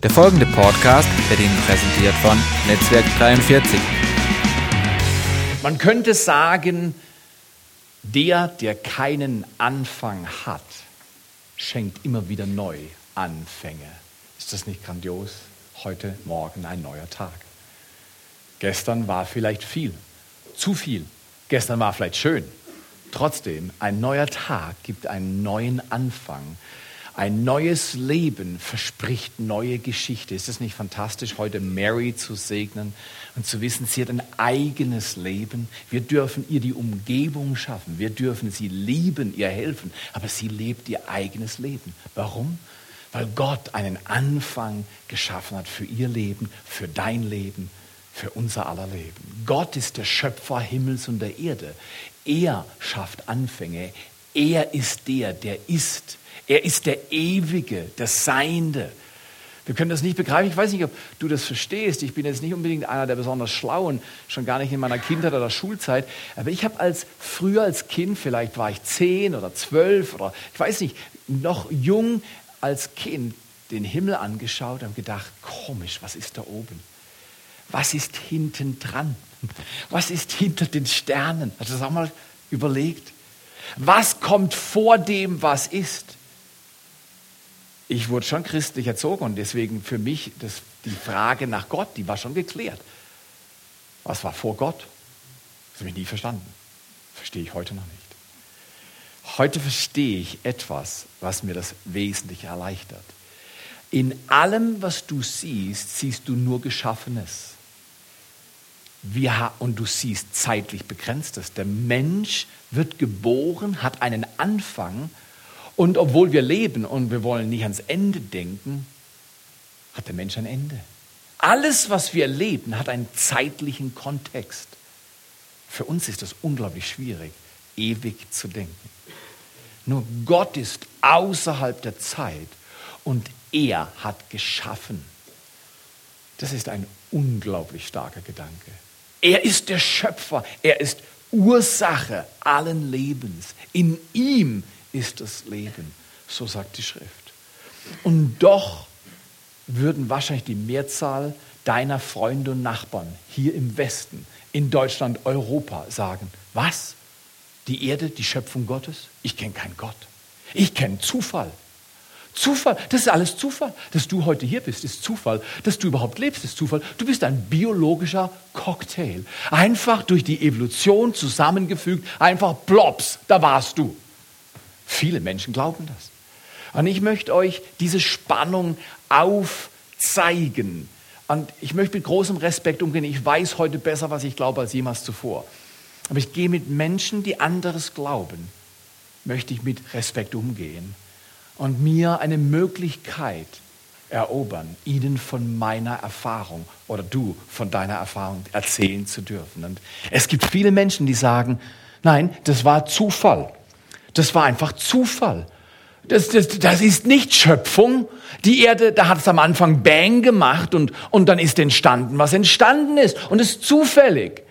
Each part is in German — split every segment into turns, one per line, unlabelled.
Der folgende Podcast wird Ihnen präsentiert von Netzwerk 43.
Man könnte sagen, der, der keinen Anfang hat, schenkt immer wieder neu Anfänge. Ist das nicht grandios? Heute, morgen ein neuer Tag. Gestern war vielleicht viel, zu viel. Gestern war vielleicht schön. Trotzdem, ein neuer Tag gibt einen neuen Anfang. Ein neues Leben verspricht neue Geschichte. Ist es nicht fantastisch, heute Mary zu segnen und zu wissen, sie hat ein eigenes Leben. Wir dürfen ihr die Umgebung schaffen. Wir dürfen sie lieben, ihr helfen. Aber sie lebt ihr eigenes Leben. Warum? Weil Gott einen Anfang geschaffen hat für ihr Leben, für dein Leben, für unser aller Leben. Gott ist der Schöpfer Himmels und der Erde. Er schafft Anfänge. Er ist der, der ist. Er ist der Ewige, der Seiende. Wir können das nicht begreifen. Ich weiß nicht, ob du das verstehst. Ich bin jetzt nicht unbedingt einer der besonders Schlauen, schon gar nicht in meiner Kindheit oder Schulzeit. Aber ich habe als früher als Kind, vielleicht war ich zehn oder zwölf oder ich weiß nicht, noch jung als Kind den Himmel angeschaut und gedacht, komisch, was ist da oben? Was ist hinten dran? Was ist hinter den Sternen? Hast du das auch mal überlegt? Was kommt vor dem, was ist? Ich wurde schon christlich erzogen und deswegen für mich das, die Frage nach Gott, die war schon geklärt. Was war vor Gott? Das habe ich nie verstanden. Verstehe ich heute noch nicht. Heute verstehe ich etwas, was mir das Wesentliche erleichtert. In allem, was du siehst, siehst du nur Geschaffenes. Wir, und du siehst zeitlich Begrenztes. Der Mensch wird geboren, hat einen Anfang und obwohl wir leben und wir wollen nicht ans Ende denken, hat der Mensch ein Ende. Alles, was wir leben, hat einen zeitlichen Kontext. Für uns ist das unglaublich schwierig, ewig zu denken. Nur Gott ist außerhalb der Zeit und er hat geschaffen. Das ist ein unglaublich starker Gedanke. Er ist der Schöpfer, er ist Ursache allen Lebens. In ihm ist das Leben, so sagt die Schrift. Und doch würden wahrscheinlich die Mehrzahl deiner Freunde und Nachbarn hier im Westen, in Deutschland, Europa sagen, was? Die Erde, die Schöpfung Gottes? Ich kenne keinen Gott. Ich kenne Zufall. Zufall, das ist alles Zufall. Dass du heute hier bist, ist Zufall. Dass du überhaupt lebst, ist Zufall. Du bist ein biologischer Cocktail. Einfach durch die Evolution zusammengefügt, einfach plops, da warst du. Viele Menschen glauben das. Und ich möchte euch diese Spannung aufzeigen. Und ich möchte mit großem Respekt umgehen. Ich weiß heute besser, was ich glaube, als jemals zuvor. Aber ich gehe mit Menschen, die anderes glauben, möchte ich mit Respekt umgehen und mir eine Möglichkeit erobern, ihnen von meiner Erfahrung oder du von deiner Erfahrung erzählen zu dürfen. Und es gibt viele Menschen, die sagen, nein, das war Zufall. Das war einfach Zufall. Das, das, das ist nicht Schöpfung. Die Erde, da hat es am Anfang Bang gemacht und, und dann ist entstanden, was entstanden ist. Und es ist zufällig.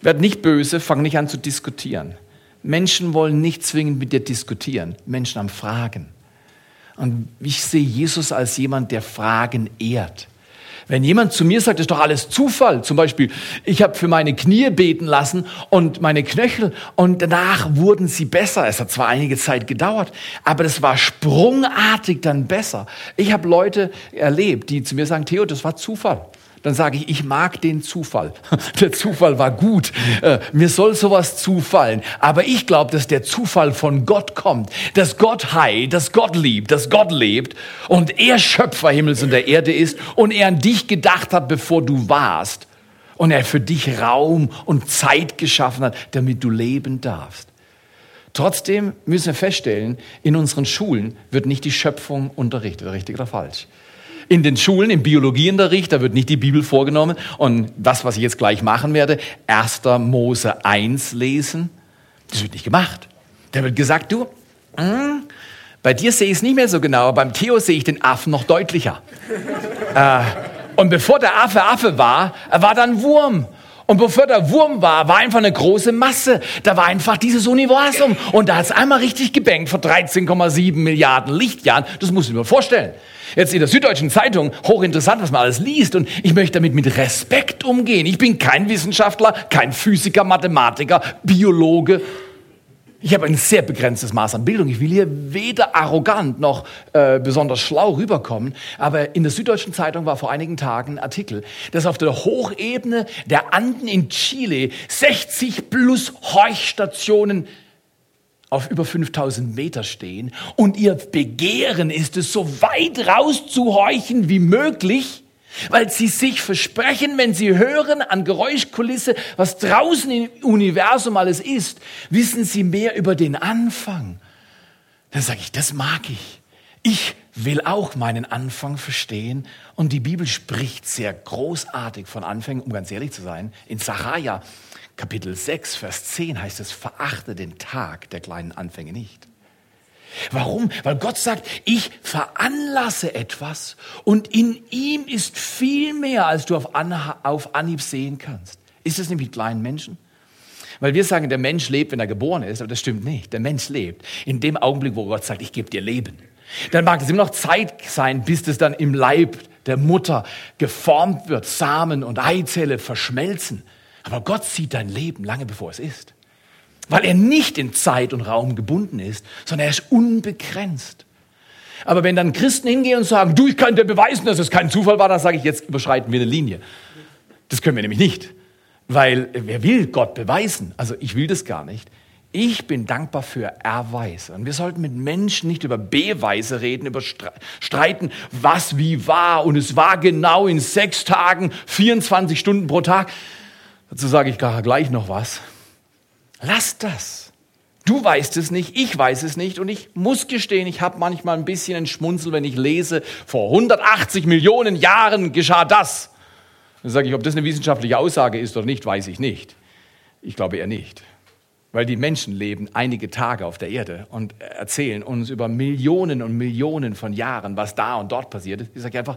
Werd nicht böse, fang nicht an zu diskutieren. Menschen wollen nicht zwingend mit dir diskutieren. Menschen haben Fragen. Und ich sehe Jesus als jemand, der Fragen ehrt. Wenn jemand zu mir sagt, ist doch alles Zufall, zum Beispiel, ich habe für meine Knie beten lassen und meine Knöchel und danach wurden sie besser. Es hat zwar einige Zeit gedauert, aber das war sprungartig dann besser. Ich habe Leute erlebt, die zu mir sagen, Theo, das war Zufall dann sage ich, ich mag den Zufall. Der Zufall war gut. Äh, mir soll sowas zufallen. Aber ich glaube, dass der Zufall von Gott kommt. Dass Gott heil, dass Gott liebt, dass Gott lebt und er Schöpfer Himmels und der Erde ist und er an dich gedacht hat, bevor du warst. Und er für dich Raum und Zeit geschaffen hat, damit du leben darfst. Trotzdem müssen wir feststellen, in unseren Schulen wird nicht die Schöpfung unterrichtet, richtig oder falsch in den Schulen, im Biologieunterricht, da wird nicht die Bibel vorgenommen. Und das, was ich jetzt gleich machen werde, 1. Mose 1 lesen, das wird nicht gemacht. Da wird gesagt, du, mh, hm, bei dir sehe ich es nicht mehr so genau, beim Theo sehe ich den Affen noch deutlicher. äh, und bevor der Affe Affe war, war dann Wurm. Und bevor der Wurm war, war einfach eine große Masse. Da war einfach dieses Universum. Und da hat es einmal richtig gebankt vor 13,7 Milliarden Lichtjahren. Das muss ich mir vorstellen. Jetzt in der Süddeutschen Zeitung, hochinteressant, was man alles liest. Und ich möchte damit mit Respekt umgehen. Ich bin kein Wissenschaftler, kein Physiker, Mathematiker, Biologe. Ich habe ein sehr begrenztes Maß an Bildung. Ich will hier weder arrogant noch äh, besonders schlau rüberkommen. Aber in der Süddeutschen Zeitung war vor einigen Tagen ein Artikel, dass auf der Hochebene der Anden in Chile 60 plus Horchstationen auf über 5000 Meter stehen und ihr Begehren ist es, so weit rauszuhorchen wie möglich, weil sie sich versprechen, wenn sie hören an Geräuschkulisse, was draußen im Universum alles ist, wissen sie mehr über den Anfang. Dann sage ich, das mag ich. Ich will auch meinen Anfang verstehen. Und die Bibel spricht sehr großartig von Anfängen, um ganz ehrlich zu sein. In Sacharja Kapitel 6, Vers 10 heißt es, verachte den Tag der kleinen Anfänge nicht. Warum? Weil Gott sagt, ich veranlasse etwas und in ihm ist viel mehr, als du auf, Anhieb sehen kannst. Ist es nämlich mit kleinen Menschen? Weil wir sagen, der Mensch lebt, wenn er geboren ist, aber das stimmt nicht. Der Mensch lebt in dem Augenblick, wo Gott sagt, ich gebe dir Leben. Dann mag es immer noch Zeit sein, bis es dann im Leib der Mutter geformt wird, Samen und Eizelle verschmelzen. Aber Gott sieht dein Leben lange bevor es ist. Weil er nicht in Zeit und Raum gebunden ist, sondern er ist unbegrenzt. Aber wenn dann Christen hingehen und sagen, du, ich kann dir beweisen, dass es kein Zufall war, dann sage ich, jetzt überschreiten wir eine Linie. Das können wir nämlich nicht. Weil wer will Gott beweisen? Also ich will das gar nicht. Ich bin dankbar für Erweise. Und wir sollten mit Menschen nicht über Beweise reden, über streiten, was wie war. Und es war genau in sechs Tagen, 24 Stunden pro Tag. Dazu sage ich gleich noch was. Lass das. Du weißt es nicht, ich weiß es nicht und ich muss gestehen, ich habe manchmal ein bisschen ein Schmunzel, wenn ich lese, vor 180 Millionen Jahren geschah das. Dann sage ich, ob das eine wissenschaftliche Aussage ist oder nicht, weiß ich nicht. Ich glaube eher nicht. Weil die Menschen leben einige Tage auf der Erde und erzählen uns über Millionen und Millionen von Jahren, was da und dort passiert ist. Ich sage einfach,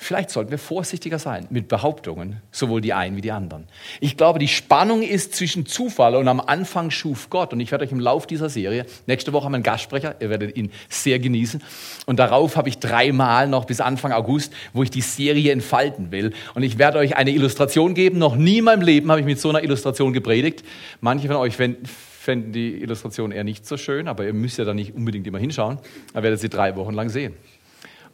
Vielleicht sollten wir vorsichtiger sein mit Behauptungen, sowohl die einen wie die anderen. Ich glaube, die Spannung ist zwischen Zufall und am Anfang schuf Gott. Und ich werde euch im Lauf dieser Serie, nächste Woche haben wir einen Gastsprecher, ihr werdet ihn sehr genießen. Und darauf habe ich dreimal noch bis Anfang August, wo ich die Serie entfalten will. Und ich werde euch eine Illustration geben. Noch nie in meinem Leben habe ich mit so einer Illustration gepredigt. Manche von euch fänden die Illustration eher nicht so schön, aber ihr müsst ja da nicht unbedingt immer hinschauen. Da werdet sie drei Wochen lang sehen.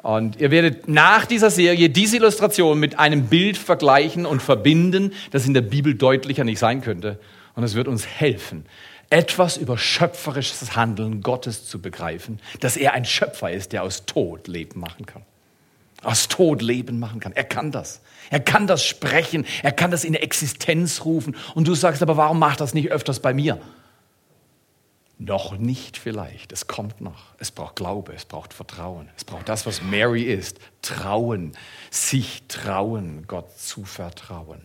Und ihr werdet nach dieser Serie diese Illustration mit einem Bild vergleichen und verbinden, das in der Bibel deutlicher nicht sein könnte. Und es wird uns helfen, etwas über schöpferisches Handeln Gottes zu begreifen, dass er ein Schöpfer ist, der aus Tod Leben machen kann. Aus Tod Leben machen kann. Er kann das. Er kann das sprechen. Er kann das in Existenz rufen. Und du sagst aber, warum macht das nicht öfters bei mir? Noch nicht vielleicht, es kommt noch. Es braucht Glaube, es braucht Vertrauen. Es braucht das, was Mary ist. Trauen, sich trauen, Gott zu vertrauen.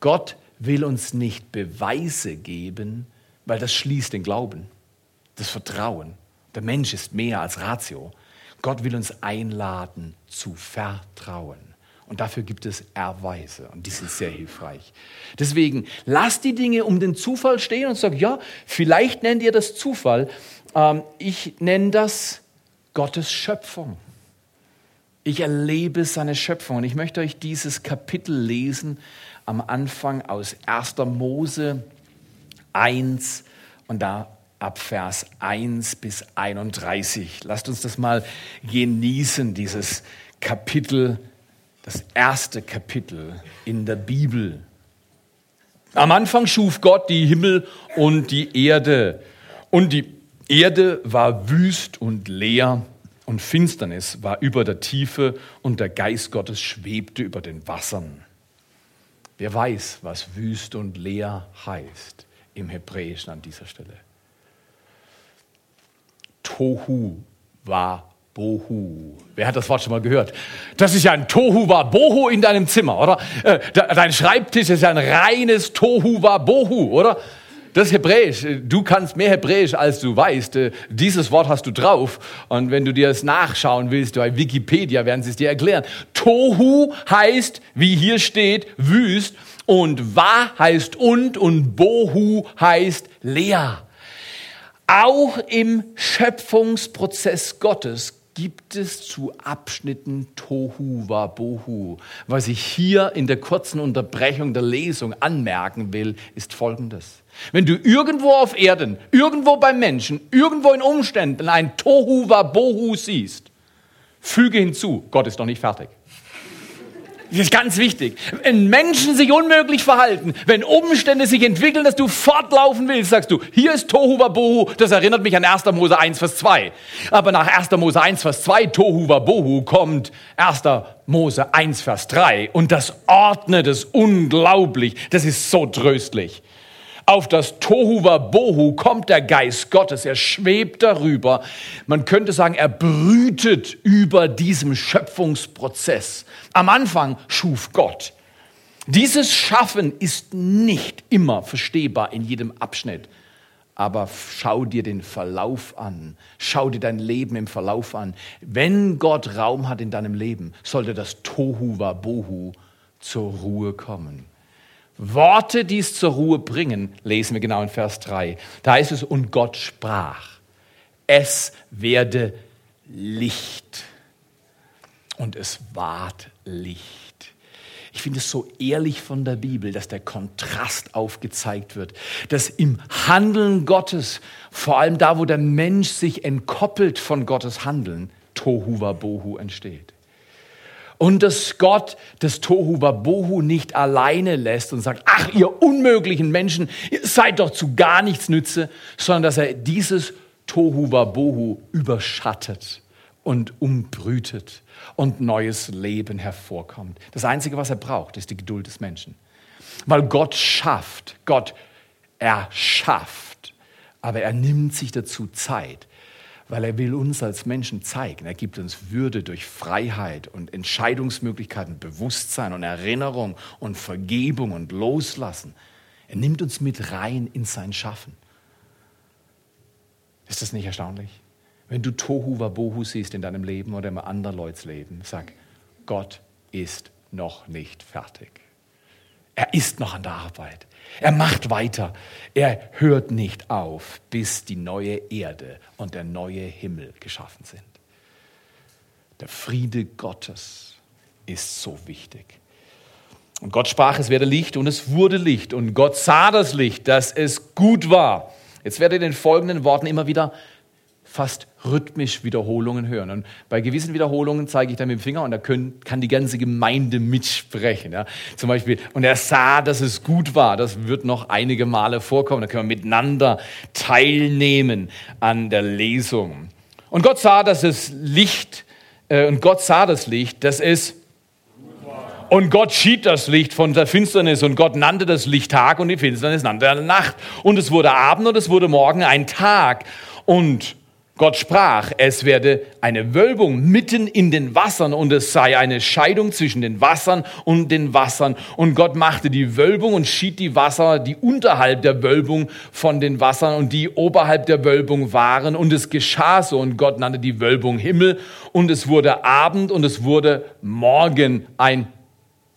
Gott will uns nicht Beweise geben, weil das schließt den Glauben, das Vertrauen. Der Mensch ist mehr als Ratio. Gott will uns einladen zu vertrauen. Und dafür gibt es Erweise und die sind sehr hilfreich. Deswegen lasst die Dinge um den Zufall stehen und sagt, ja, vielleicht nennt ihr das Zufall. Ähm, ich nenne das Gottes Schöpfung. Ich erlebe seine Schöpfung und ich möchte euch dieses Kapitel lesen am Anfang aus 1. Mose 1 und da ab Vers 1 bis 31. Lasst uns das mal genießen, dieses Kapitel das erste Kapitel in der Bibel. Am Anfang schuf Gott die Himmel und die Erde. Und die Erde war wüst und leer und Finsternis war über der Tiefe und der Geist Gottes schwebte über den Wassern. Wer weiß, was wüst und leer heißt im Hebräischen an dieser Stelle? Tohu war Bohu. Wer hat das Wort schon mal gehört? Das ist ja ein Tohu wa Bohu in deinem Zimmer, oder? Äh, dein Schreibtisch ist ja ein reines Tohu wa Bohu, oder? Das ist Hebräisch. Du kannst mehr Hebräisch, als du weißt. Dieses Wort hast du drauf. Und wenn du dir das nachschauen willst, bei Wikipedia werden sie es dir erklären. Tohu heißt, wie hier steht, wüst. Und Wa heißt und und Bohu heißt leer. Auch im Schöpfungsprozess Gottes gibt es zu Abschnitten Tohu Wabohu. Was ich hier in der kurzen Unterbrechung der Lesung anmerken will, ist Folgendes. Wenn du irgendwo auf Erden, irgendwo beim Menschen, irgendwo in Umständen ein Tohu Wabohu siehst, füge hinzu, Gott ist noch nicht fertig. Das ist ganz wichtig. Wenn Menschen sich unmöglich verhalten, wenn Umstände sich entwickeln, dass du fortlaufen willst, sagst du, hier ist Tohu Wabohu, das erinnert mich an 1. Mose 1, Vers 2. Aber nach 1. Mose 1, Vers 2, Tohu Wabohu, kommt 1. Mose 1, Vers 3. Und das ordnet es unglaublich. Das ist so tröstlich auf das Tohuwa Bohu kommt der Geist Gottes. Er schwebt darüber. Man könnte sagen, er brütet über diesem Schöpfungsprozess. Am Anfang schuf Gott. Dieses Schaffen ist nicht immer verstehbar in jedem Abschnitt. Aber schau dir den Verlauf an. Schau dir dein Leben im Verlauf an. Wenn Gott Raum hat in deinem Leben, sollte das Tohuwa Bohu zur Ruhe kommen. Worte, die es zur Ruhe bringen, lesen wir genau in Vers 3. Da heißt es, und Gott sprach, es werde Licht. Und es ward Licht. Ich finde es so ehrlich von der Bibel, dass der Kontrast aufgezeigt wird, dass im Handeln Gottes, vor allem da, wo der Mensch sich entkoppelt von Gottes Handeln, Tohu Bohu entsteht. Und dass Gott das Tohu Wabohu nicht alleine lässt und sagt, ach ihr unmöglichen Menschen, ihr seid doch zu gar nichts nütze, sondern dass er dieses Tohu Wabohu überschattet und umbrütet und neues Leben hervorkommt. Das Einzige, was er braucht, ist die Geduld des Menschen. Weil Gott schafft, Gott erschafft, aber er nimmt sich dazu Zeit weil er will uns als Menschen zeigen. Er gibt uns Würde durch Freiheit und Entscheidungsmöglichkeiten, Bewusstsein und Erinnerung und Vergebung und Loslassen. Er nimmt uns mit rein in sein Schaffen. Ist das nicht erstaunlich? Wenn du Tohu Wabohu siehst in deinem Leben oder in anderen Leuts Leben, sag, Gott ist noch nicht fertig. Er ist noch an der Arbeit. Er macht weiter. Er hört nicht auf, bis die neue Erde und der neue Himmel geschaffen sind. Der Friede Gottes ist so wichtig. Und Gott sprach, es werde Licht und es wurde Licht. Und Gott sah das Licht, dass es gut war. Jetzt werdet ihr in den folgenden Worten immer wieder fast rhythmisch Wiederholungen hören. Und bei gewissen Wiederholungen zeige ich dann mit dem Finger und da können, kann die ganze Gemeinde mitsprechen. Ja. Zum Beispiel, und er sah, dass es gut war. Das wird noch einige Male vorkommen. Da können wir miteinander teilnehmen an der Lesung. Und Gott sah, dass es Licht, äh, und Gott sah das Licht, dass es und Gott schied das Licht von der Finsternis und Gott nannte das Licht Tag und die Finsternis nannte er Nacht. Und es wurde Abend und es wurde Morgen ein Tag. Und Gott sprach, es werde eine Wölbung mitten in den Wassern und es sei eine Scheidung zwischen den Wassern und den Wassern. Und Gott machte die Wölbung und schied die Wasser, die unterhalb der Wölbung von den Wassern und die oberhalb der Wölbung waren. Und es geschah so und Gott nannte die Wölbung Himmel und es wurde Abend und es wurde Morgen ein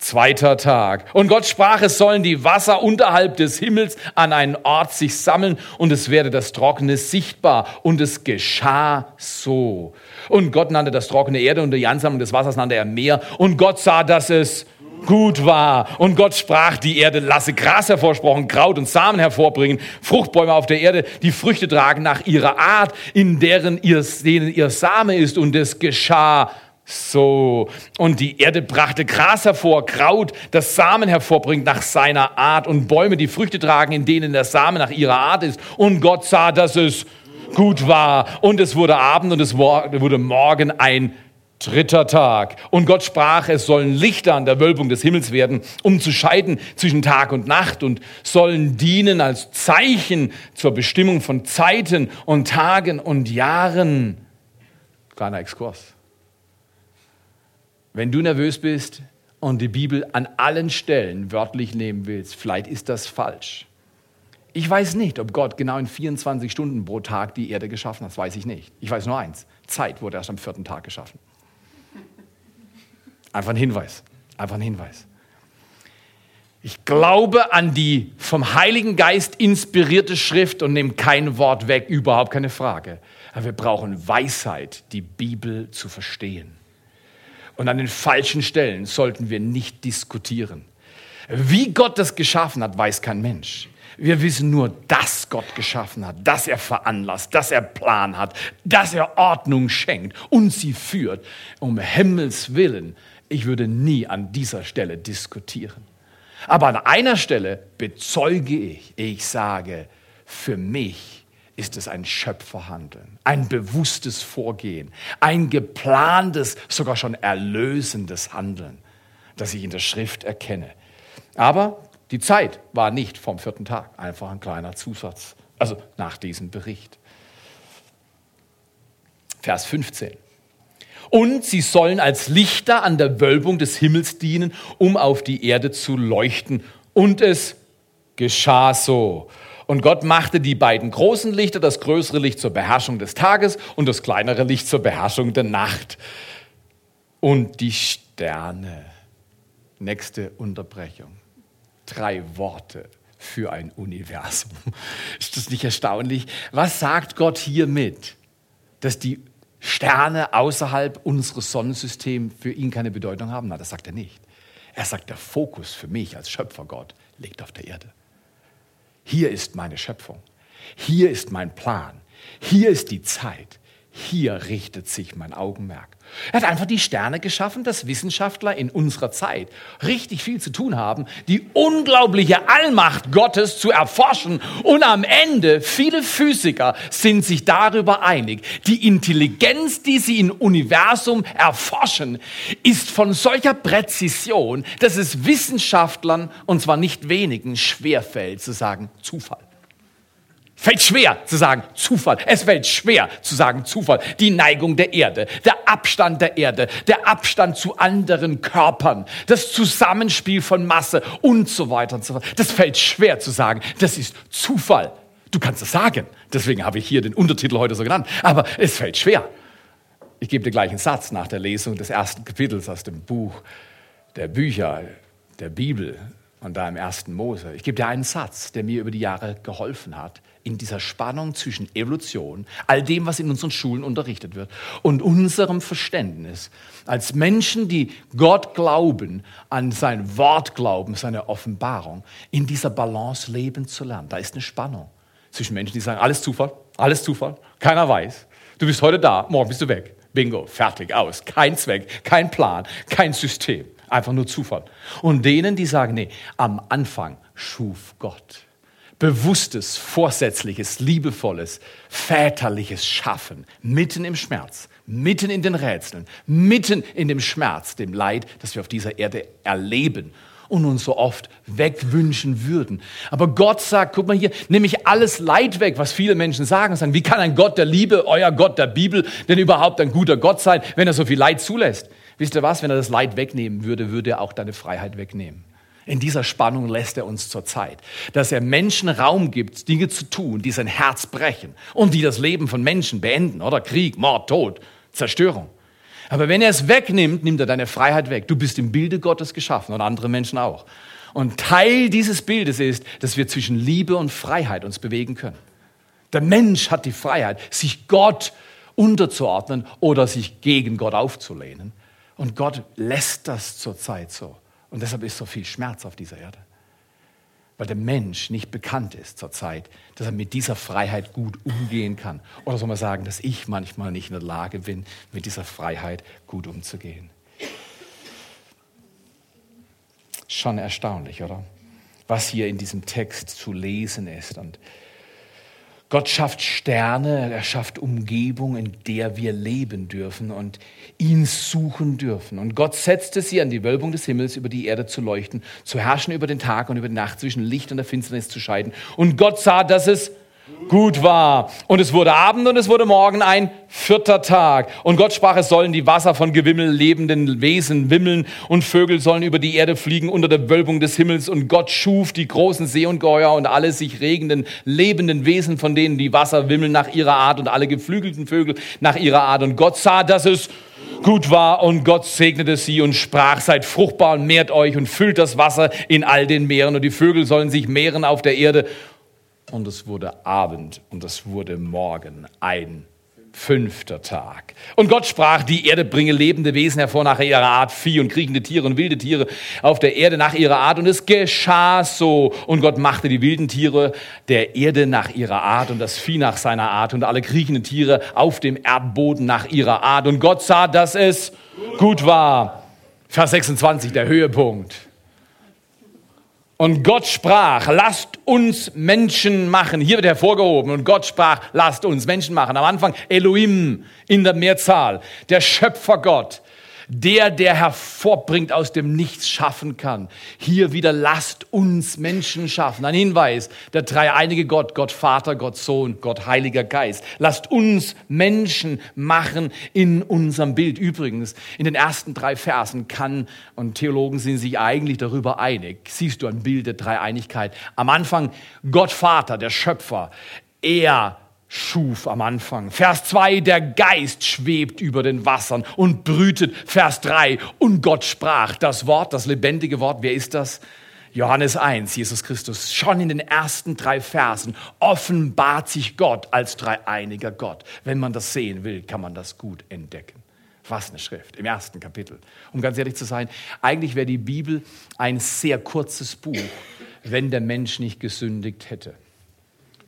Zweiter Tag. Und Gott sprach, es sollen die Wasser unterhalb des Himmels an einen Ort sich sammeln und es werde das Trockene sichtbar. Und es geschah so. Und Gott nannte das trockene Erde und die Ansammlung des Wassers nannte er Meer. Und Gott sah, dass es gut war. Und Gott sprach, die Erde lasse Gras hervorsprochen, Kraut und Samen hervorbringen, Fruchtbäume auf der Erde, die Früchte tragen nach ihrer Art, in deren ihr, denen ihr Same ist. Und es geschah so. Und die Erde brachte Gras hervor, Kraut, das Samen hervorbringt nach seiner Art und Bäume, die Früchte tragen, in denen der Samen nach ihrer Art ist. Und Gott sah, dass es gut war. Und es wurde Abend und es wurde Morgen ein dritter Tag. Und Gott sprach, es sollen Lichter an der Wölbung des Himmels werden, um zu scheiden zwischen Tag und Nacht und sollen dienen als Zeichen zur Bestimmung von Zeiten und Tagen und Jahren. Kleiner Exkurs. Wenn du nervös bist und die Bibel an allen Stellen wörtlich nehmen willst, vielleicht ist das falsch. Ich weiß nicht, ob Gott genau in 24 Stunden pro Tag die Erde geschaffen hat. Das weiß ich nicht. Ich weiß nur eins. Zeit wurde erst am vierten Tag geschaffen. Einfach ein Hinweis. Einfach ein Hinweis. Ich glaube an die vom Heiligen Geist inspirierte Schrift und nehme kein Wort weg, überhaupt keine Frage. Aber wir brauchen Weisheit, die Bibel zu verstehen. Und an den falschen Stellen sollten wir nicht diskutieren. Wie Gott das geschaffen hat, weiß kein Mensch. Wir wissen nur, dass Gott geschaffen hat, dass er veranlasst, dass er Plan hat, dass er Ordnung schenkt und sie führt. Um Himmels Willen, ich würde nie an dieser Stelle diskutieren. Aber an einer Stelle bezeuge ich, ich sage, für mich ist es ein Schöpferhandeln, ein bewusstes Vorgehen, ein geplantes, sogar schon erlösendes Handeln, das ich in der Schrift erkenne. Aber die Zeit war nicht vom vierten Tag, einfach ein kleiner Zusatz, also nach diesem Bericht. Vers 15 und sie sollen als Lichter an der Wölbung des Himmels dienen, um auf die Erde zu leuchten. Und es geschah so. Und Gott machte die beiden großen Lichter, das größere Licht zur Beherrschung des Tages und das kleinere Licht zur Beherrschung der Nacht. Und die Sterne. Nächste Unterbrechung. Drei Worte für ein Universum. Ist das nicht erstaunlich? Was sagt Gott hiermit? Dass die Sterne außerhalb unseres Sonnensystems für ihn keine Bedeutung haben? Na, das sagt er nicht. Er sagt, der Fokus für mich als Schöpfergott liegt auf der Erde. Hier ist meine Schöpfung. Hier ist mein Plan. Hier ist die Zeit. Hier richtet sich mein Augenmerk. Er hat einfach die Sterne geschaffen, dass Wissenschaftler in unserer Zeit richtig viel zu tun haben, die unglaubliche Allmacht Gottes zu erforschen. Und am Ende, viele Physiker sind sich darüber einig, die Intelligenz, die sie im Universum erforschen, ist von solcher Präzision, dass es Wissenschaftlern, und zwar nicht wenigen, schwerfällt zu sagen Zufall. Fällt schwer zu sagen Zufall. Es fällt schwer zu sagen Zufall. Die Neigung der Erde, der Abstand der Erde, der Abstand zu anderen Körpern, das Zusammenspiel von Masse und so weiter und so fort. Das fällt schwer zu sagen. Das ist Zufall. Du kannst es sagen. Deswegen habe ich hier den Untertitel heute so genannt. Aber es fällt schwer. Ich gebe dir gleich einen Satz nach der Lesung des ersten Kapitels aus dem Buch der Bücher der Bibel und da im ersten Mose. Ich gebe dir einen Satz, der mir über die Jahre geholfen hat in dieser Spannung zwischen Evolution, all dem, was in unseren Schulen unterrichtet wird, und unserem Verständnis als Menschen, die Gott glauben, an sein Wort glauben, seine Offenbarung, in dieser Balance leben zu lernen. Da ist eine Spannung zwischen Menschen, die sagen, alles Zufall, alles Zufall, keiner weiß. Du bist heute da, morgen bist du weg. Bingo, fertig, aus. Kein Zweck, kein Plan, kein System. Einfach nur Zufall. Und denen, die sagen, nee, am Anfang schuf Gott bewusstes, vorsätzliches, liebevolles, väterliches Schaffen, mitten im Schmerz, mitten in den Rätseln, mitten in dem Schmerz, dem Leid, das wir auf dieser Erde erleben und uns so oft wegwünschen würden. Aber Gott sagt, guck mal hier, nehme ich alles Leid weg, was viele Menschen sagen, sagen, wie kann ein Gott der Liebe, euer Gott der Bibel, denn überhaupt ein guter Gott sein, wenn er so viel Leid zulässt? Wisst ihr was, wenn er das Leid wegnehmen würde, würde er auch deine Freiheit wegnehmen. In dieser Spannung lässt er uns zur Zeit, dass er Menschen Raum gibt, Dinge zu tun, die sein Herz brechen und die das Leben von Menschen beenden, oder Krieg, Mord, Tod, Zerstörung. Aber wenn er es wegnimmt, nimmt er deine Freiheit weg. Du bist im Bilde Gottes geschaffen und andere Menschen auch. Und Teil dieses Bildes ist, dass wir zwischen Liebe und Freiheit uns bewegen können. Der Mensch hat die Freiheit, sich Gott unterzuordnen oder sich gegen Gott aufzulehnen. Und Gott lässt das zur Zeit so. Und deshalb ist so viel Schmerz auf dieser Erde. Weil der Mensch nicht bekannt ist zurzeit, dass er mit dieser Freiheit gut umgehen kann. Oder soll man sagen, dass ich manchmal nicht in der Lage bin, mit dieser Freiheit gut umzugehen. Schon erstaunlich, oder? Was hier in diesem Text zu lesen ist. Und Gott schafft Sterne, er schafft Umgebung, in der wir leben dürfen und ihn suchen dürfen. Und Gott setzte sie an die Wölbung des Himmels, über die Erde zu leuchten, zu herrschen über den Tag und über die Nacht, zwischen Licht und der Finsternis zu scheiden. Und Gott sah, dass es gut war. Und es wurde Abend und es wurde Morgen ein vierter Tag. Und Gott sprach, es sollen die Wasser von Gewimmel lebenden Wesen wimmeln und Vögel sollen über die Erde fliegen unter der Wölbung des Himmels. Und Gott schuf die großen Seeungeheuer und alle sich regenden lebenden Wesen, von denen die Wasser wimmeln nach ihrer Art und alle geflügelten Vögel nach ihrer Art. Und Gott sah, dass es gut war und Gott segnete sie und sprach, seid fruchtbar und mehrt euch und füllt das Wasser in all den Meeren und die Vögel sollen sich mehren auf der Erde und es wurde Abend und es wurde Morgen ein fünfter Tag. Und Gott sprach, die Erde bringe lebende Wesen hervor nach ihrer Art, Vieh und kriechende Tiere und wilde Tiere auf der Erde nach ihrer Art. Und es geschah so. Und Gott machte die wilden Tiere der Erde nach ihrer Art und das Vieh nach seiner Art und alle kriechenden Tiere auf dem Erdboden nach ihrer Art. Und Gott sah, dass es gut war. Vers 26, der Höhepunkt. Und Gott sprach, lasst uns Menschen machen. Hier wird hervorgehoben. Und Gott sprach, lasst uns Menschen machen. Am Anfang Elohim in der Mehrzahl, der Schöpfergott der, der hervorbringt, aus dem Nichts schaffen kann. Hier wieder lasst uns Menschen schaffen. Ein Hinweis, der dreieinige Gott, Gott Vater, Gott Sohn, Gott Heiliger Geist. Lasst uns Menschen machen in unserem Bild. Übrigens, in den ersten drei Versen kann, und Theologen sind sich eigentlich darüber einig, siehst du ein Bild der Dreieinigkeit. Am Anfang Gott Vater, der Schöpfer. Er schuf am Anfang. Vers 2, der Geist schwebt über den Wassern und brütet. Vers 3, und Gott sprach. Das Wort, das lebendige Wort, wer ist das? Johannes 1, Jesus Christus. Schon in den ersten drei Versen offenbart sich Gott als dreieiniger Gott. Wenn man das sehen will, kann man das gut entdecken. Was eine Schrift im ersten Kapitel. Um ganz ehrlich zu sein, eigentlich wäre die Bibel ein sehr kurzes Buch, wenn der Mensch nicht gesündigt hätte.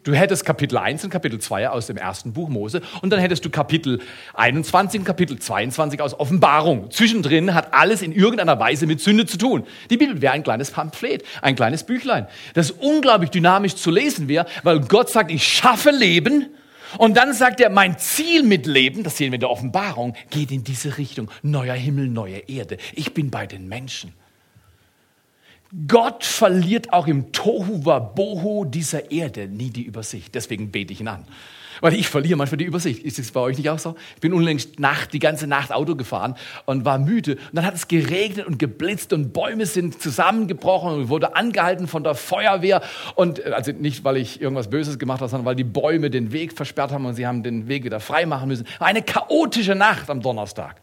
Du hättest Kapitel 1 und Kapitel 2 aus dem ersten Buch Mose und dann hättest du Kapitel 21 und Kapitel 22 aus Offenbarung. Zwischendrin hat alles in irgendeiner Weise mit Sünde zu tun. Die Bibel wäre ein kleines Pamphlet, ein kleines Büchlein, das unglaublich dynamisch zu lesen wäre, weil Gott sagt, ich schaffe Leben und dann sagt er, mein Ziel mit Leben, das sehen wir in der Offenbarung, geht in diese Richtung. Neuer Himmel, neue Erde. Ich bin bei den Menschen. Gott verliert auch im Tohu Wabohu dieser Erde nie die Übersicht. Deswegen bete ich ihn an. Weil ich verliere manchmal die Übersicht. Ist es bei euch nicht auch so? Ich bin unlängst Nacht, die ganze Nacht Auto gefahren und war müde. Und dann hat es geregnet und geblitzt und Bäume sind zusammengebrochen und wurde angehalten von der Feuerwehr. Und äh, also nicht, weil ich irgendwas Böses gemacht habe, sondern weil die Bäume den Weg versperrt haben und sie haben den Weg wieder frei machen müssen. Eine chaotische Nacht am Donnerstag.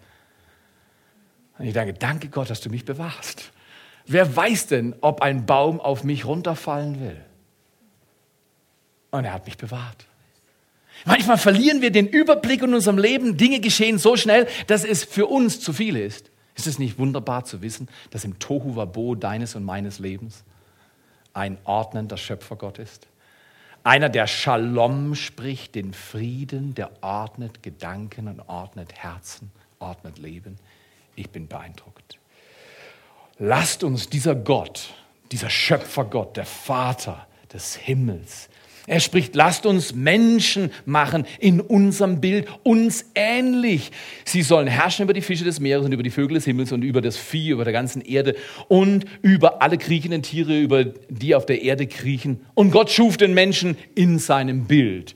Und ich danke, danke Gott, dass du mich bewahrst. Wer weiß denn, ob ein Baum auf mich runterfallen will? Und er hat mich bewahrt. Manchmal verlieren wir den Überblick in unserem Leben. Dinge geschehen so schnell, dass es für uns zu viel ist. Ist es nicht wunderbar zu wissen, dass im Tohu Wabo deines und meines Lebens ein ordnender Schöpfergott ist? Einer, der Shalom spricht, den Frieden, der ordnet Gedanken und ordnet Herzen, ordnet Leben. Ich bin beeindruckt. Lasst uns dieser Gott, dieser Schöpfergott, der Vater des Himmels, er spricht, lasst uns Menschen machen in unserem Bild, uns ähnlich. Sie sollen herrschen über die Fische des Meeres und über die Vögel des Himmels und über das Vieh, über der ganzen Erde und über alle kriechenden Tiere, über die auf der Erde kriechen. Und Gott schuf den Menschen in seinem Bild.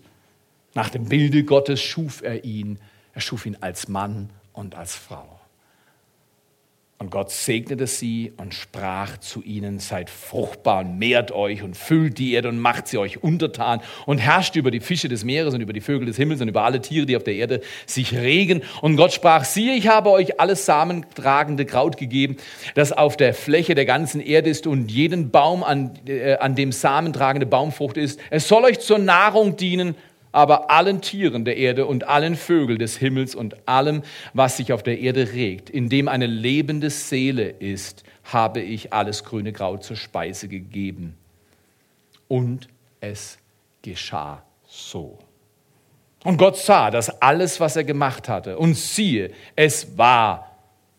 Nach dem Bilde Gottes schuf er ihn. Er schuf ihn als Mann und als Frau. Und Gott segnete sie und sprach zu ihnen, seid fruchtbar und mehrt euch und füllt die Erde und macht sie euch untertan und herrscht über die Fische des Meeres und über die Vögel des Himmels und über alle Tiere, die auf der Erde sich regen. Und Gott sprach, siehe, ich habe euch alles samentragende Kraut gegeben, das auf der Fläche der ganzen Erde ist und jeden Baum, an, äh, an dem samentragende Baumfrucht ist. Es soll euch zur Nahrung dienen aber allen Tieren der Erde und allen Vögeln des Himmels und allem, was sich auf der Erde regt, in dem eine lebende Seele ist, habe ich alles grüne Kraut zur Speise gegeben. Und es geschah so. Und Gott sah, dass alles, was er gemacht hatte, und siehe, es war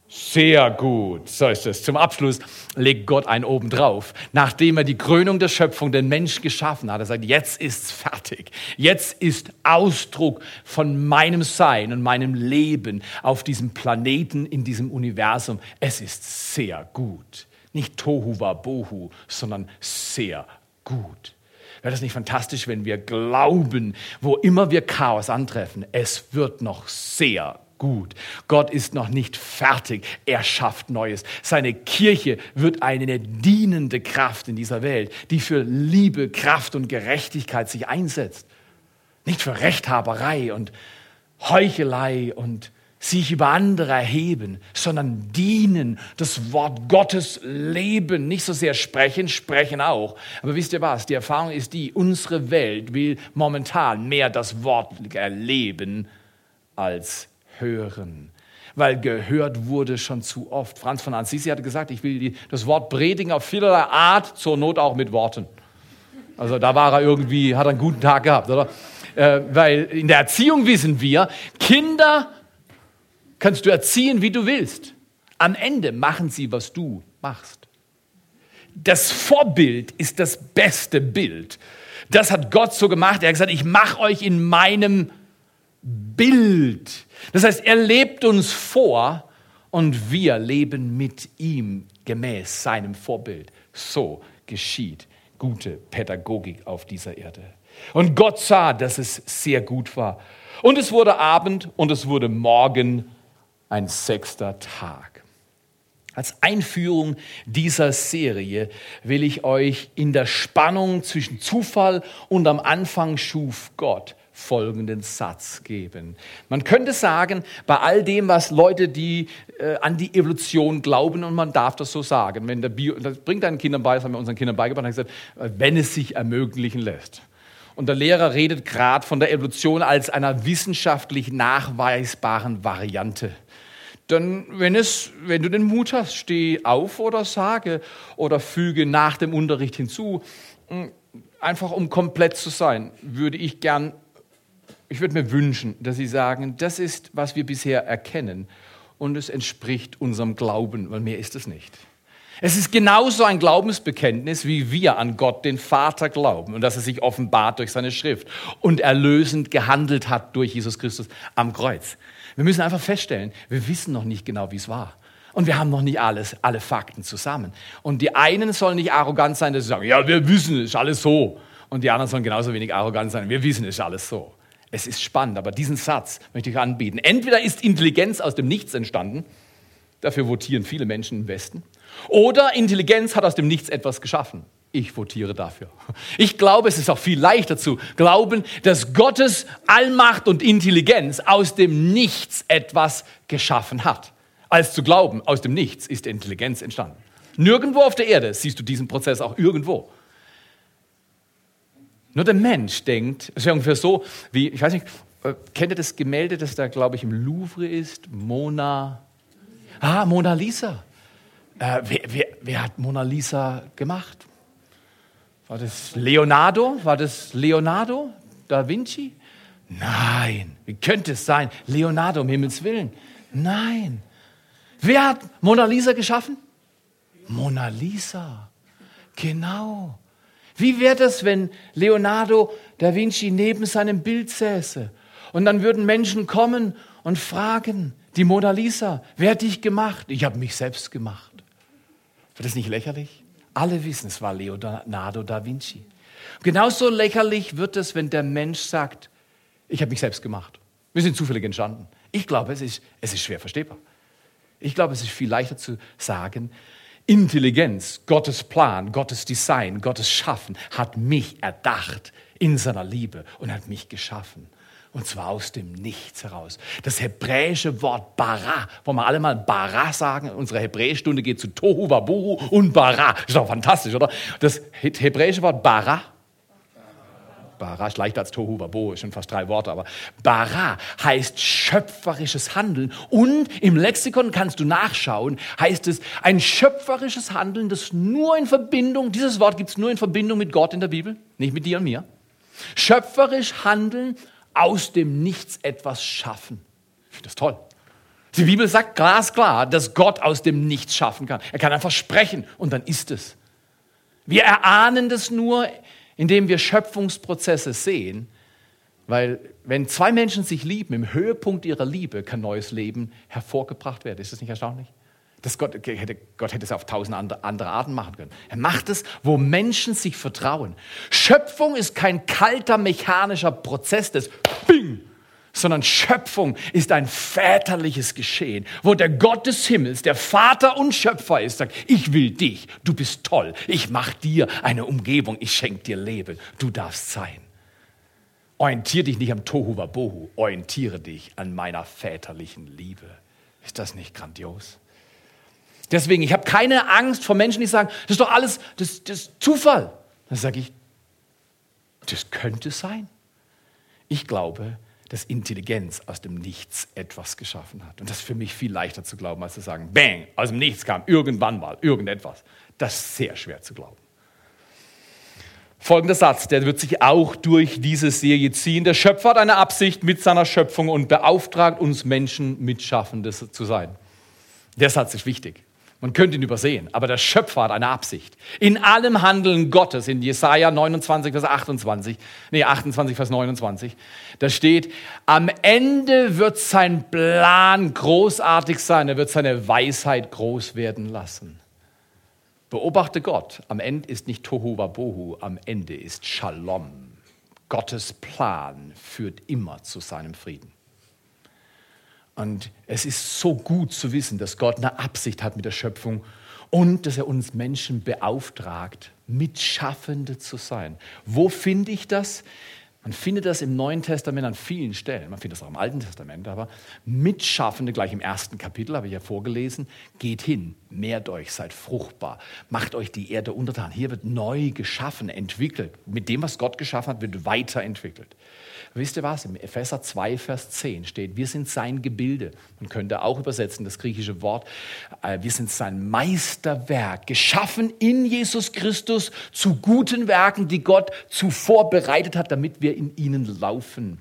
sehr gut, so ist es. Zum Abschluss legt Gott einen oben drauf. Nachdem er die Krönung der Schöpfung, den Mensch geschaffen hat, er sagt, jetzt ist's fertig. Jetzt ist Ausdruck von meinem Sein und meinem Leben auf diesem Planeten, in diesem Universum. Es ist sehr gut. Nicht Tohu wa Bohu, sondern sehr gut. Wäre das nicht fantastisch, wenn wir glauben, wo immer wir Chaos antreffen, es wird noch sehr gut. Gott ist noch nicht fertig. Er schafft Neues. Seine Kirche wird eine dienende Kraft in dieser Welt, die für Liebe, Kraft und Gerechtigkeit sich einsetzt. Nicht für Rechthaberei und Heuchelei und sich über andere erheben, sondern dienen, das Wort Gottes leben, nicht so sehr sprechen, sprechen auch. Aber wisst ihr was? Die Erfahrung ist die, unsere Welt will momentan mehr das Wort erleben als hören. Weil gehört wurde schon zu oft. Franz von Assisi hatte gesagt, ich will die, das Wort predigen auf vielerlei Art, zur Not auch mit Worten. Also da war er irgendwie, hat er einen guten Tag gehabt, oder? Äh, weil in der Erziehung wissen wir, Kinder kannst du erziehen, wie du willst. Am Ende machen sie, was du machst. Das Vorbild ist das beste Bild. Das hat Gott so gemacht. Er hat gesagt, ich mache euch in meinem Bild. Das heißt, er lebt uns vor und wir leben mit ihm gemäß seinem Vorbild. So geschieht gute Pädagogik auf dieser Erde. Und Gott sah, dass es sehr gut war. Und es wurde Abend und es wurde Morgen ein sechster Tag. Als Einführung dieser Serie will ich euch in der Spannung zwischen Zufall und am Anfang schuf Gott folgenden Satz geben. Man könnte sagen, bei all dem, was Leute, die äh, an die Evolution glauben, und man darf das so sagen, wenn der Bio, das bringt deinen Kindern bei, das haben wir unseren Kindern beigebracht, haben gesagt, äh, wenn es sich ermöglichen lässt. Und der Lehrer redet gerade von der Evolution als einer wissenschaftlich nachweisbaren Variante. Dann, wenn, es, wenn du den Mut hast, steh auf oder sage oder füge nach dem Unterricht hinzu. Hm, einfach um komplett zu sein, würde ich gern ich würde mir wünschen, dass Sie sagen, das ist, was wir bisher erkennen und es entspricht unserem Glauben, weil mehr ist es nicht. Es ist genauso ein Glaubensbekenntnis, wie wir an Gott, den Vater, glauben und dass er sich offenbart durch seine Schrift und erlösend gehandelt hat durch Jesus Christus am Kreuz. Wir müssen einfach feststellen, wir wissen noch nicht genau, wie es war. Und wir haben noch nicht alles, alle Fakten zusammen. Und die einen sollen nicht arrogant sein, dass sie sagen, ja, wir wissen, es ist alles so. Und die anderen sollen genauso wenig arrogant sein, wir wissen, es ist alles so. Es ist spannend, aber diesen Satz möchte ich anbieten. Entweder ist Intelligenz aus dem Nichts entstanden, dafür votieren viele Menschen im Westen, oder Intelligenz hat aus dem Nichts etwas geschaffen. Ich votiere dafür. Ich glaube, es ist auch viel leichter zu glauben, dass Gottes Allmacht und Intelligenz aus dem Nichts etwas geschaffen hat, als zu glauben, aus dem Nichts ist Intelligenz entstanden. Nirgendwo auf der Erde siehst du diesen Prozess auch irgendwo. Nur der Mensch denkt, es ist ungefähr so, wie, ich weiß nicht, äh, kennt ihr das Gemälde, das da, glaube ich, im Louvre ist? Mona. Ah, Mona Lisa. Äh, wer, wer, wer hat Mona Lisa gemacht? War das Leonardo? War das Leonardo da Vinci? Nein. Wie könnte es sein? Leonardo, um Himmels Willen. Nein. Wer hat Mona Lisa geschaffen? Mona Lisa. Genau. Wie wäre das, wenn Leonardo da Vinci neben seinem Bild säße? Und dann würden Menschen kommen und fragen, die Mona Lisa, wer hat dich gemacht? Ich habe mich selbst gemacht. Wird das nicht lächerlich? Alle wissen, es war Leonardo da Vinci. Genauso lächerlich wird es, wenn der Mensch sagt, ich habe mich selbst gemacht. Wir sind zufällig entstanden. Ich glaube, es ist, es ist schwer verstehbar. Ich glaube, es ist viel leichter zu sagen, Intelligenz, Gottes Plan, Gottes Design, Gottes Schaffen hat mich erdacht in seiner Liebe und hat mich geschaffen. Und zwar aus dem Nichts heraus. Das hebräische Wort bara, wollen wir alle mal bara sagen? Unsere Hebräischstunde geht zu Tohu, Wabuhu und bara. Ist doch fantastisch, oder? Das hebräische Wort bara Bara ist leichter als Tohu Wabo, schon fast drei Worte, aber Bara heißt schöpferisches Handeln und im Lexikon kannst du nachschauen, heißt es ein schöpferisches Handeln, das nur in Verbindung, dieses Wort gibt es nur in Verbindung mit Gott in der Bibel, nicht mit dir und mir. Schöpferisch handeln, aus dem Nichts etwas schaffen. Ich finde das toll. Die Bibel sagt glasklar, dass Gott aus dem Nichts schaffen kann. Er kann einfach sprechen und dann ist es. Wir erahnen das nur indem wir Schöpfungsprozesse sehen, weil wenn zwei Menschen sich lieben, im Höhepunkt ihrer Liebe kann neues Leben hervorgebracht werden. Ist das nicht erstaunlich? Das Gott, hätte, Gott hätte es auf tausend andere, andere Arten machen können. Er macht es, wo Menschen sich vertrauen. Schöpfung ist kein kalter mechanischer Prozess des Bing, sondern Schöpfung ist ein väterliches Geschehen, wo der Gott des Himmels, der Vater und Schöpfer ist, sagt, ich will dich, du bist toll, ich mach dir eine Umgebung, ich schenke dir Leben, du darfst sein. Orientiere dich nicht am Tohu Wabohu, orientiere dich an meiner väterlichen Liebe. Ist das nicht grandios? Deswegen, ich habe keine Angst vor Menschen, die sagen, das ist doch alles, das, das Zufall. Dann sage ich, das könnte sein. Ich glaube, dass Intelligenz aus dem Nichts etwas geschaffen hat. Und das ist für mich viel leichter zu glauben, als zu sagen, bang, aus dem Nichts kam irgendwann mal irgendetwas. Das ist sehr schwer zu glauben. Folgender Satz, der wird sich auch durch diese Serie ziehen. Der Schöpfer hat eine Absicht mit seiner Schöpfung und beauftragt uns Menschen, Mitschaffendes zu sein. Der Satz ist wichtig. Man könnte ihn übersehen, aber der Schöpfer hat eine Absicht. In allem Handeln Gottes, in Jesaja 29, Vers 28, nee, 28, Vers 29, da steht, am Ende wird sein Plan großartig sein, er wird seine Weisheit groß werden lassen. Beobachte Gott, am Ende ist nicht Tohu Wabohu, am Ende ist Shalom. Gottes Plan führt immer zu seinem Frieden. Und es ist so gut zu wissen, dass Gott eine Absicht hat mit der Schöpfung und dass er uns Menschen beauftragt, Mitschaffende zu sein. Wo finde ich das? Man findet das im Neuen Testament an vielen Stellen. Man findet das auch im Alten Testament. Aber Mitschaffende, gleich im ersten Kapitel, habe ich ja vorgelesen, geht hin, mehrt euch, seid fruchtbar, macht euch die Erde untertan. Hier wird neu geschaffen, entwickelt. Mit dem, was Gott geschaffen hat, wird weiterentwickelt. Wisst ihr was? Im Epheser 2, Vers 10 steht, wir sind sein Gebilde. Man könnte auch übersetzen das griechische Wort, äh, wir sind sein Meisterwerk, geschaffen in Jesus Christus zu guten Werken, die Gott zuvor bereitet hat, damit wir in ihnen laufen.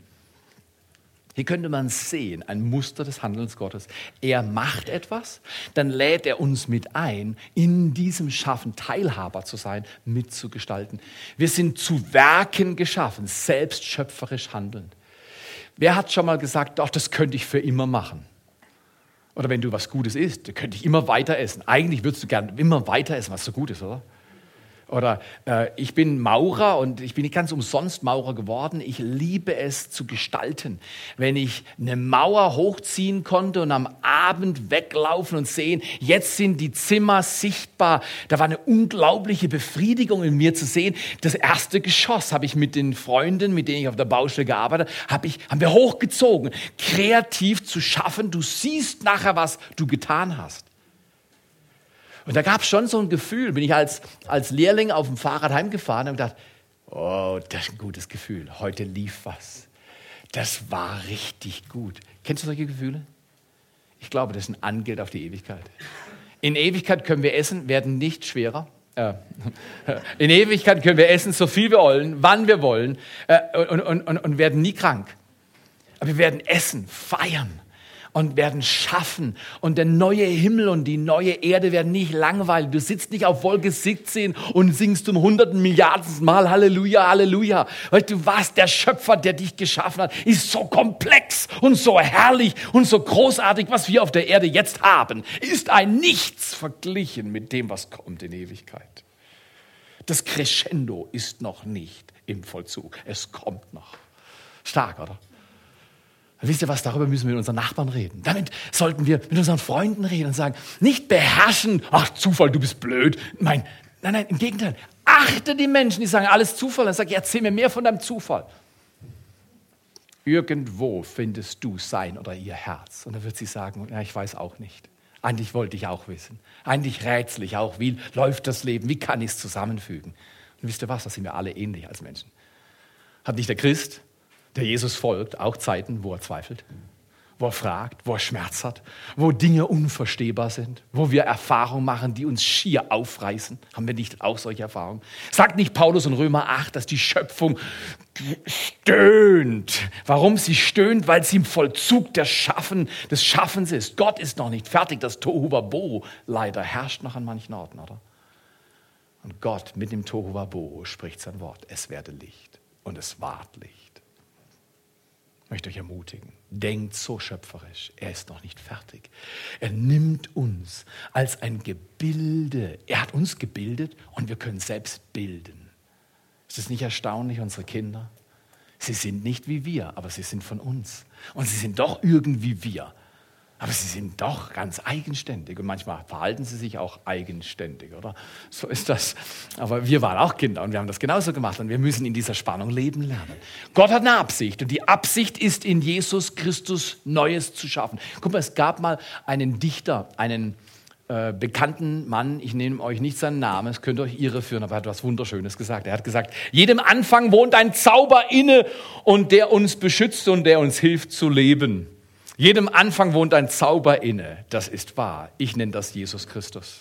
Hier könnte man sehen, ein Muster des Handelns Gottes. Er macht etwas, dann lädt er uns mit ein, in diesem Schaffen Teilhaber zu sein, mitzugestalten. Wir sind zu Werken geschaffen, selbst schöpferisch handelnd. Wer hat schon mal gesagt, doch, das könnte ich für immer machen? Oder wenn du was Gutes isst, könnte ich immer weiter essen. Eigentlich würdest du gerne immer weiter essen, was so gut ist, oder? Oder äh, ich bin Maurer und ich bin nicht ganz umsonst Maurer geworden. Ich liebe es zu gestalten. Wenn ich eine Mauer hochziehen konnte und am Abend weglaufen und sehen, jetzt sind die Zimmer sichtbar. Da war eine unglaubliche Befriedigung in mir zu sehen. Das erste Geschoss habe ich mit den Freunden, mit denen ich auf der Baustelle gearbeitet habe, ich, haben wir hochgezogen. Kreativ zu schaffen. Du siehst nachher, was du getan hast. Und da gab es schon so ein Gefühl, bin ich als, als Lehrling auf dem Fahrrad heimgefahren und gedacht, oh, das ist ein gutes Gefühl, heute lief was. Das war richtig gut. Kennst du solche Gefühle? Ich glaube, das ist ein Angeld auf die Ewigkeit. In Ewigkeit können wir essen, werden nicht schwerer. Äh, in Ewigkeit können wir essen, so viel wir wollen, wann wir wollen äh, und, und, und, und werden nie krank. Aber wir werden essen, feiern und werden schaffen. Und der neue Himmel und die neue Erde werden nicht langweilig. Du sitzt nicht auf Wolke 17 und singst zum hunderten Milliarden Mal Halleluja, Halleluja. Weil du warst der Schöpfer, der dich geschaffen hat, ist so komplex und so herrlich und so großartig, was wir auf der Erde jetzt haben, ist ein Nichts verglichen mit dem, was kommt in Ewigkeit. Das Crescendo ist noch nicht im Vollzug. Es kommt noch. Stark, oder? Wisst ihr was, darüber müssen wir mit unseren Nachbarn reden. Damit sollten wir mit unseren Freunden reden und sagen, nicht beherrschen, ach Zufall, du bist blöd. Nein, nein, nein, im Gegenteil. Achte die Menschen, die sagen, alles Zufall. Dann sag ich, erzähl mir mehr von deinem Zufall. Irgendwo findest du sein oder ihr Herz. Und dann wird sie sagen, ja, ich weiß auch nicht. Eigentlich wollte ich auch wissen. Eigentlich rätsel ich auch, wie läuft das Leben, wie kann ich es zusammenfügen. Und wisst ihr was, da sind wir alle ähnlich als Menschen. Hat nicht der Christ der Jesus folgt, auch Zeiten, wo er zweifelt, wo er fragt, wo er Schmerz hat, wo Dinge unverstehbar sind, wo wir Erfahrungen machen, die uns schier aufreißen. Haben wir nicht auch solche Erfahrungen? Sagt nicht Paulus in Römer 8, dass die Schöpfung stöhnt. Warum sie stöhnt? Weil sie im Vollzug der Schaffen, des Schaffens ist. Gott ist noch nicht fertig. Das Tohuwabo leider herrscht noch an manchen Orten, oder? Und Gott mit dem Tohuwabo spricht sein Wort. Es werde Licht und es ward Licht. Ich möchte euch ermutigen, denkt so schöpferisch, er ist noch nicht fertig. Er nimmt uns als ein Gebilde, er hat uns gebildet und wir können selbst bilden. Ist es nicht erstaunlich, unsere Kinder? Sie sind nicht wie wir, aber sie sind von uns. Und sie sind doch irgendwie wir. Aber sie sind doch ganz eigenständig und manchmal verhalten sie sich auch eigenständig, oder? So ist das. Aber wir waren auch Kinder und wir haben das genauso gemacht und wir müssen in dieser Spannung leben lernen. Gott hat eine Absicht und die Absicht ist in Jesus Christus Neues zu schaffen. Guck mal, es gab mal einen Dichter, einen äh, bekannten Mann, ich nehme euch nicht seinen Namen, es könnte euch irreführen, aber er hat was Wunderschönes gesagt. Er hat gesagt, jedem Anfang wohnt ein Zauber inne und der uns beschützt und der uns hilft zu leben. Jedem Anfang wohnt ein Zauber inne. Das ist wahr. Ich nenne das Jesus Christus.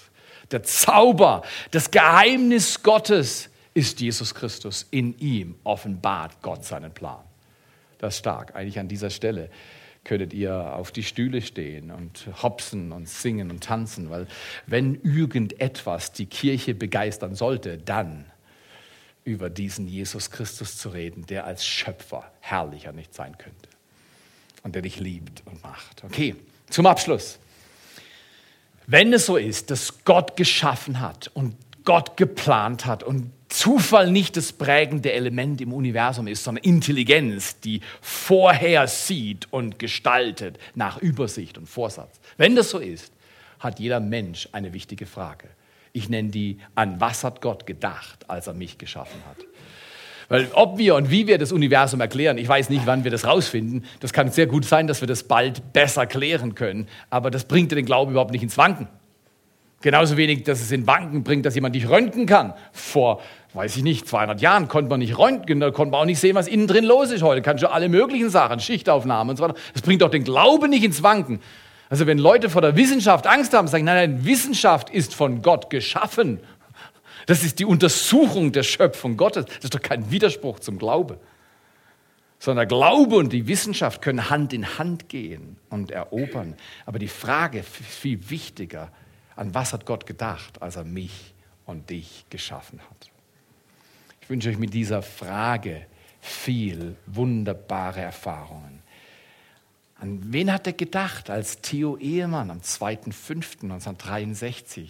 Der Zauber, das Geheimnis Gottes ist Jesus Christus. In ihm offenbart Gott seinen Plan. Das ist stark. Eigentlich an dieser Stelle könntet ihr auf die Stühle stehen und hopsen und singen und tanzen, weil wenn irgendetwas die Kirche begeistern sollte, dann über diesen Jesus Christus zu reden, der als Schöpfer herrlicher nicht sein könnte und der dich liebt und macht. Okay, zum Abschluss. Wenn es so ist, dass Gott geschaffen hat und Gott geplant hat und Zufall nicht das prägende Element im Universum ist, sondern Intelligenz, die vorher sieht und gestaltet nach Übersicht und Vorsatz. Wenn das so ist, hat jeder Mensch eine wichtige Frage. Ich nenne die, an was hat Gott gedacht, als er mich geschaffen hat? Weil ob wir und wie wir das Universum erklären, ich weiß nicht, wann wir das rausfinden. Das kann sehr gut sein, dass wir das bald besser klären können. Aber das bringt den Glauben überhaupt nicht ins Wanken. Genauso wenig, dass es in Wanken bringt, dass jemand dich röntgen kann. Vor, weiß ich nicht, 200 Jahren konnte man nicht röntgen, da konnte man auch nicht sehen, was innen drin los ist. Heute kann schon alle möglichen Sachen, Schichtaufnahmen und so weiter. Das bringt doch den Glauben nicht ins Wanken. Also wenn Leute vor der Wissenschaft Angst haben, sagen, nein, nein, Wissenschaft ist von Gott geschaffen das ist die Untersuchung der Schöpfung Gottes. Das ist doch kein Widerspruch zum Glaube. Sondern Glaube und die Wissenschaft können Hand in Hand gehen und erobern. Aber die Frage ist viel wichtiger, an was hat Gott gedacht, als er mich und dich geschaffen hat? Ich wünsche euch mit dieser Frage viel wunderbare Erfahrungen. An wen hat er gedacht, als Theo Ehemann am 2.5.1963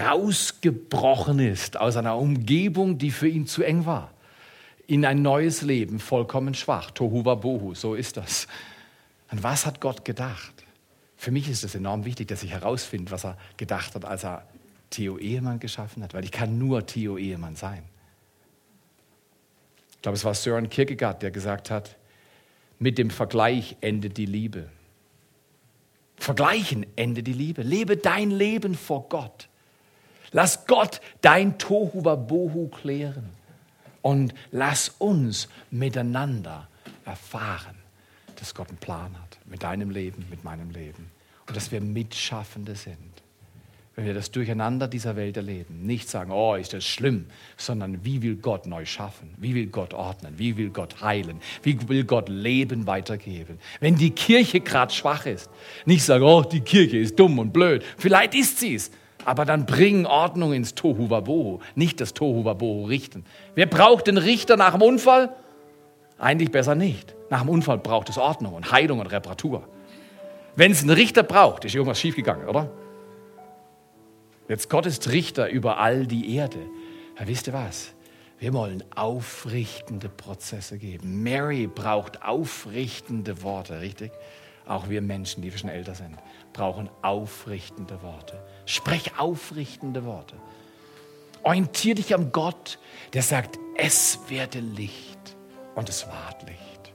rausgebrochen ist aus einer Umgebung, die für ihn zu eng war, in ein neues Leben, vollkommen schwach. Tohuwa Bohu, so ist das. An was hat Gott gedacht? Für mich ist es enorm wichtig, dass ich herausfinde, was er gedacht hat, als er Theo Ehemann geschaffen hat, weil ich kann nur Theo Ehemann sein. Ich glaube, es war Søren Kierkegaard, der gesagt hat, mit dem Vergleich endet die Liebe. Vergleichen endet die Liebe. Lebe dein Leben vor Gott. Lass Gott dein Tohu Bohu klären und lass uns miteinander erfahren, dass Gott einen Plan hat mit deinem Leben, mit meinem Leben und dass wir Mitschaffende sind. Wenn wir das Durcheinander dieser Welt erleben, nicht sagen, oh, ist das schlimm, sondern wie will Gott neu schaffen? Wie will Gott ordnen? Wie will Gott heilen? Wie will Gott Leben weitergeben? Wenn die Kirche gerade schwach ist, nicht sagen, oh, die Kirche ist dumm und blöd. Vielleicht ist sie es, aber dann bringen Ordnung ins Tohuwabohu, nicht das Tohuwabohu richten. Wer braucht den Richter nach dem Unfall? Eigentlich besser nicht. Nach dem Unfall braucht es Ordnung und Heilung und Reparatur. Wenn es einen Richter braucht, ist irgendwas schiefgegangen, oder? Jetzt Gott ist Richter über all die Erde. Ja, wisst ihr was? Wir wollen aufrichtende Prozesse geben. Mary braucht aufrichtende Worte, richtig? Auch wir Menschen, die wir schon älter sind, brauchen aufrichtende Worte. Sprech aufrichtende Worte. Orientier dich am Gott, der sagt, es werde Licht und es ward Licht.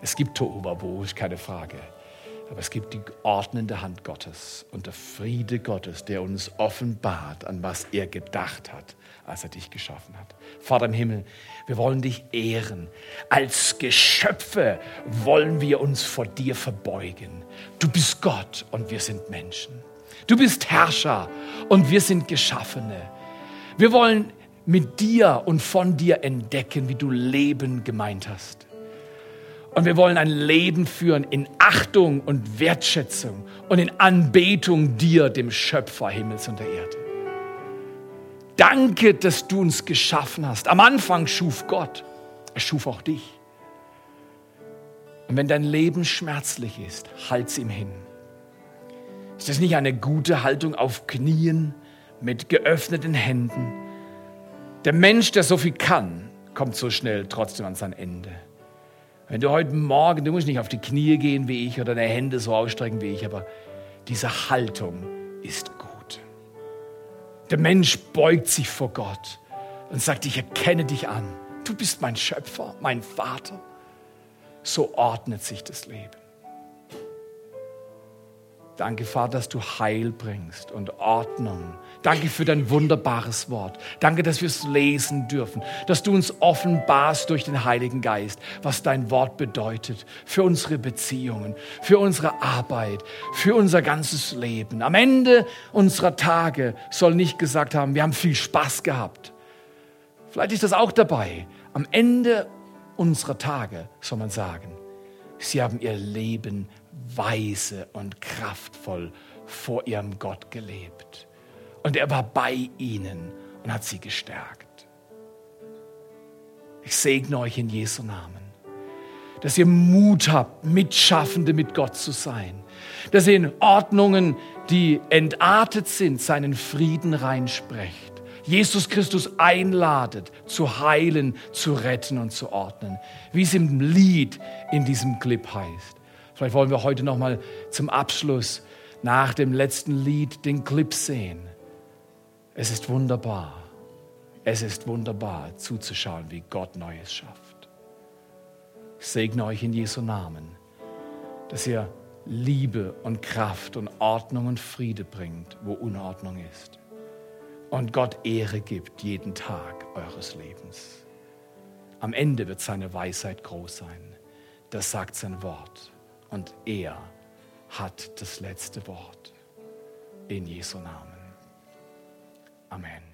Es gibt Tohuwabo, ist keine Frage. Aber es gibt die ordnende Hand Gottes und der Friede Gottes, der uns offenbart, an was er gedacht hat, als er dich geschaffen hat. Vater im Himmel, wir wollen dich ehren. Als Geschöpfe wollen wir uns vor dir verbeugen. Du bist Gott und wir sind Menschen. Du bist Herrscher und wir sind Geschaffene. Wir wollen mit dir und von dir entdecken, wie du Leben gemeint hast. Und wir wollen ein Leben führen in Achtung und Wertschätzung und in Anbetung dir, dem Schöpfer Himmels und der Erde. Danke, dass du uns geschaffen hast. Am Anfang schuf Gott. Er schuf auch dich. Und wenn dein Leben schmerzlich ist, halt's ihm hin. Ist das nicht eine gute Haltung auf Knien mit geöffneten Händen? Der Mensch, der so viel kann, kommt so schnell trotzdem an sein Ende. Wenn du heute Morgen, du musst nicht auf die Knie gehen wie ich oder deine Hände so ausstrecken wie ich, aber diese Haltung ist gut. Der Mensch beugt sich vor Gott und sagt, ich erkenne dich an. Du bist mein Schöpfer, mein Vater. So ordnet sich das Leben. Danke, Vater, dass du Heil bringst und Ordnung. Danke für dein wunderbares Wort. Danke, dass wir es lesen dürfen, dass du uns offenbarst durch den Heiligen Geist, was dein Wort bedeutet für unsere Beziehungen, für unsere Arbeit, für unser ganzes Leben. Am Ende unserer Tage soll nicht gesagt haben, wir haben viel Spaß gehabt. Vielleicht ist das auch dabei. Am Ende unserer Tage soll man sagen, sie haben ihr Leben weise und kraftvoll vor ihrem Gott gelebt. Und er war bei ihnen und hat sie gestärkt. Ich segne euch in Jesu Namen, dass ihr Mut habt, Mitschaffende mit Gott zu sein, dass ihr in Ordnungen, die entartet sind, seinen Frieden reinsprecht. Jesus Christus einladet, zu heilen, zu retten und zu ordnen, wie es im Lied in diesem Clip heißt. Vielleicht wollen wir heute noch mal zum Abschluss nach dem letzten Lied den Clip sehen. Es ist wunderbar. Es ist wunderbar zuzuschauen, wie Gott Neues schafft. Ich segne euch in Jesu Namen, dass ihr Liebe und Kraft und Ordnung und Friede bringt, wo Unordnung ist. Und Gott Ehre gibt jeden Tag eures Lebens. Am Ende wird seine Weisheit groß sein. Das sagt sein Wort und er hat das letzte Wort. In Jesu Namen. Amen.